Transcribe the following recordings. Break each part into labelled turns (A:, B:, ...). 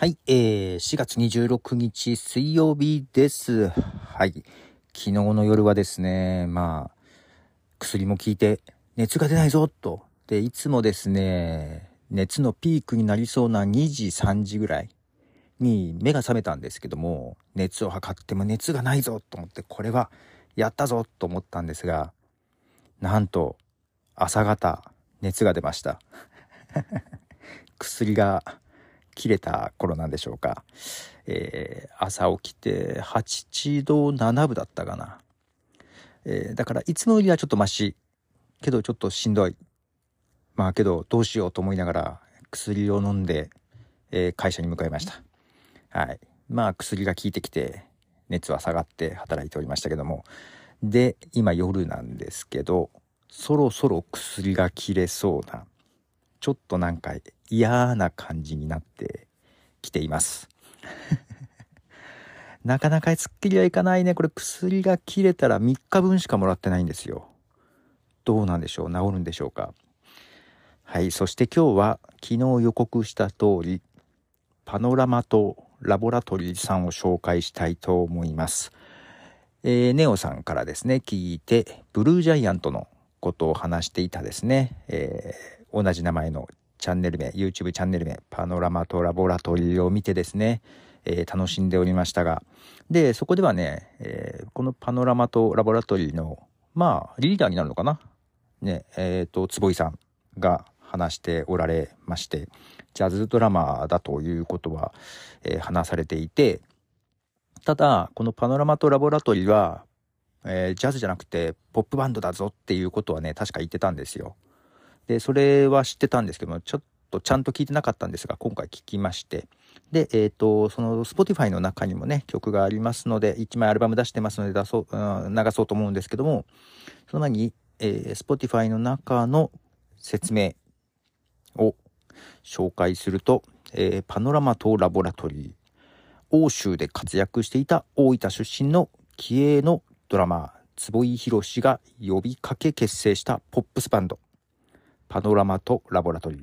A: はい、えー、4月26日水曜日です。はい。昨日の夜はですね、まあ、薬も効いて熱が出ないぞ、と。で、いつもですね、熱のピークになりそうな2時、3時ぐらいに目が覚めたんですけども、熱を測っても熱がないぞ、と思って、これはやったぞ、と思ったんですが、なんと、朝方、熱が出ました。薬が切れた頃なんでしょうか。えー朝起きて8度7分だったかな。えーだからいつもよりはちょっとマシ。けどちょっとしんどい。まあけどどうしようと思いながら薬を飲んで、えー会社に向かいました。はい。まあ薬が効いてきて熱は下がって働いておりましたけども。で、今夜なんですけど、そろそろ薬が切れそうなちょっとなんか嫌な感じになってきています。なかなかすっきりはいかないね。これ薬が切れたら3日分しかもらってないんですよ。どうなんでしょう治るんでしょうかはい。そして今日は昨日予告した通り、パノラマとラボラトリーさんを紹介したいと思います。えーネオさんからですね、聞いて、ブルージャイアントのことを話していたですね、えー同じ名前のチャンネル名、YouTube チャンネル名、パノラマとラボラトリーを見てですね、えー楽しんでおりましたが、で、そこではね、えーこのパノラマとラボラトリーの、まあ、リーダーになるのかな？ね、えっ、と、坪井さんが話しておられまして、ジャズドラマだということは、えー話されていて、ただ、このパノラマとラボラトリーは、えージャズじゃなくてポップバンドだぞっていうことはね、確か言ってたんですよ。で、それは知ってたんですけども、ちょっとちゃんと聞いてなかったんですが、今回聞きまして。で、えっ、と、その Spotify の中にもね、曲がありますので、1枚アルバム出してますので出そう、うん流そうと思うんですけども、その前に、えー Spotify の中の説明を紹介すると、えーパノラマとラボラトリー。欧州で活躍していた大分出身の気鋭のドラマー、坪井宏が呼びかけ結成したポップスバンド。パノラマとラボラトリー。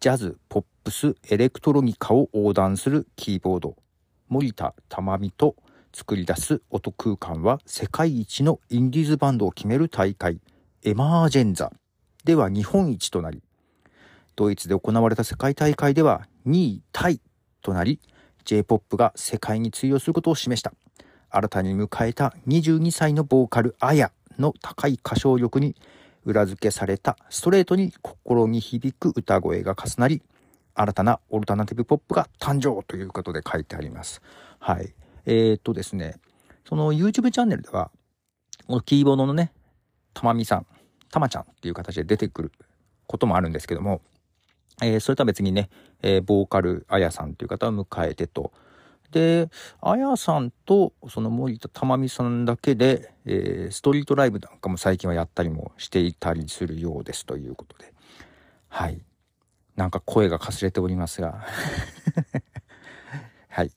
A: ジャズ、ポップス、エレクトロニカを横断するキーボード。森田珠美と作り出す音空間は世界一のインディーズバンドを決める大会、エマージェンザでは日本一となり、ドイツで行われた世界大会では2位タイとなり、J-POP が世界に通用することを示した。新たに迎えた22歳のボーカル、アヤの高い歌唱力に裏付けされたストレートに心に響く歌声が重なり、新たなオルタナティブポップが誕生ということで書いてあります。はい。えー、っとですね、その YouTube チャンネルでは、このキーボードのね、たまみさん、たまちゃんっていう形で出てくることもあるんですけども、えーそれとは別にね、えーボーカル、あやさんという方を迎えてと。で、あやさんと、その森田たまみさんだけで、えーストリートライブなんかも最近はやったりもしていたりするようですということで。はい。なんか声がかすれておりますが。はい。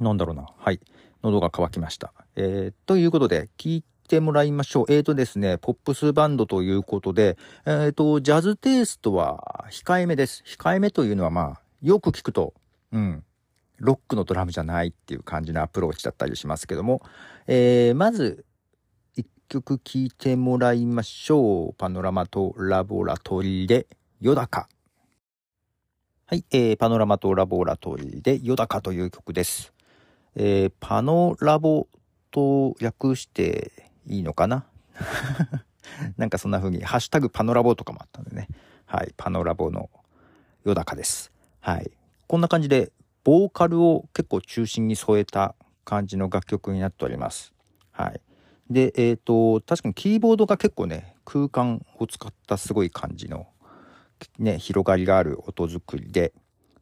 A: なんだろうな。はい。喉が渇きました。えーということで、聞いてもらいましょう。えーとですね、ポップスバンドということで、えーと、ジャズテイストは控えめです。控えめというのはまあ、よく聞くと、うん、ロックのドラムじゃないっていう感じのアプローチだったりしますけども、えーまず、一曲聴いてもらいましょう。パノラマとラボラトリーで、ヨダカ。はい、えーパノラマとラボラトリーで、ヨダカという曲です。えーパノラボと略していいのかな？なんかそんな風に、ハッシュタグパノラボとかもあったんでね。はい、パノラボのヨダカです。はい。こんな感じで、ボーカルを結構中心に添えた感じの楽曲になっております。はい。で、えっ、と、確かにキーボードが結構ね、空間を使ったすごい感じの、ね、広がりがある音作りで、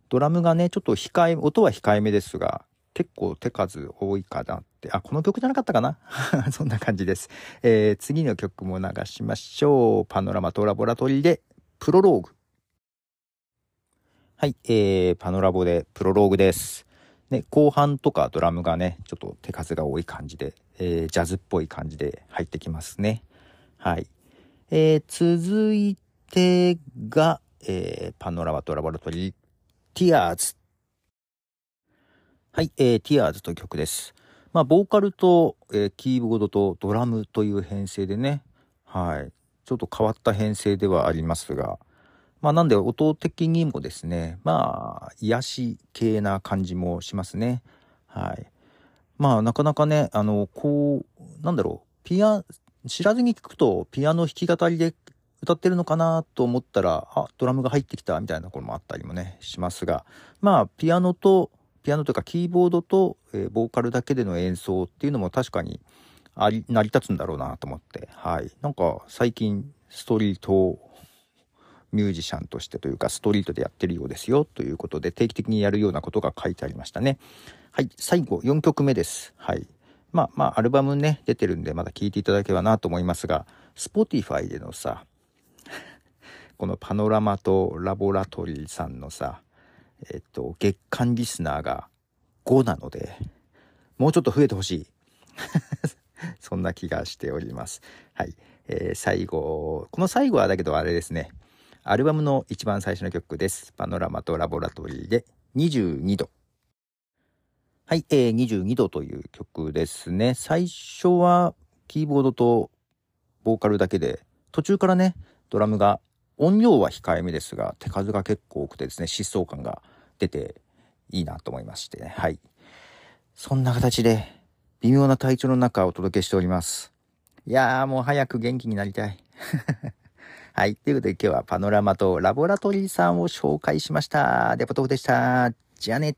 A: ドラムがね、ちょっと控え、音は控えめですが、結構手数多いかなって、あ、この曲じゃなかったかな？そんな感じです。えー次の曲も流しましょう。パノラマとラボラトリで、プロローグ。はい、えー、パノラボでプロローグです。ね、後半とかドラムがね、ちょっと手数が多い感じで、えージャズっぽい感じで入ってきますね。はい。えー続いてが、えーパノラマとラボラトリー、ティアーズはい、えー、ティアーズという曲です。まあ、ボーカルと、えー、キーボードとドラムという編成でね、はい、ちょっと変わった編成ではありますが、まあ、なんで音的にもですね、まあ、癒し系な感じもしますね。はい。まあ、なかなかね、あの、こう、なんだろう、ピア、知らずに聞くと、ピアノ弾き語りで歌ってるのかなと思ったら、あ、ドラムが入ってきたみたいなこともあったりもね、しますが、まあ、ピアノとピアノというかキーボードと、えー、ボーカルだけでの演奏っていうのも確かにあり、成り立つんだろうなと思って、はい。なんか最近ストリートミュージシャンとしてというかストリートでやってるようですよということで定期的にやるようなことが書いてありましたね。はい。最後4曲目です。はい。まあまあアルバムね出てるんでまだ聴いていただければなと思いますが Spotify でのさ このパノラマとラボラトリーさんのさえっと、月間リスナーが5なので、もうちょっと増えてほしい。そんな気がしております。はい。えー、最後、この最後はだけどあれですね。アルバムの一番最初の曲です。パノラマとラボラトリーで22度。はい、えー、22度という曲ですね。最初はキーボードとボーカルだけで、途中からね、ドラムが音量は控えめですが、手数が結構多くてですね、疾走感が出ていいなと思いましてね。はい。そんな形で、微妙な体調の中をお届けしております。いやーもう早く元気になりたい。はい。ということで今日はパノラマとラボラトリーさんを紹介しました。デポトフでした。じゃあね。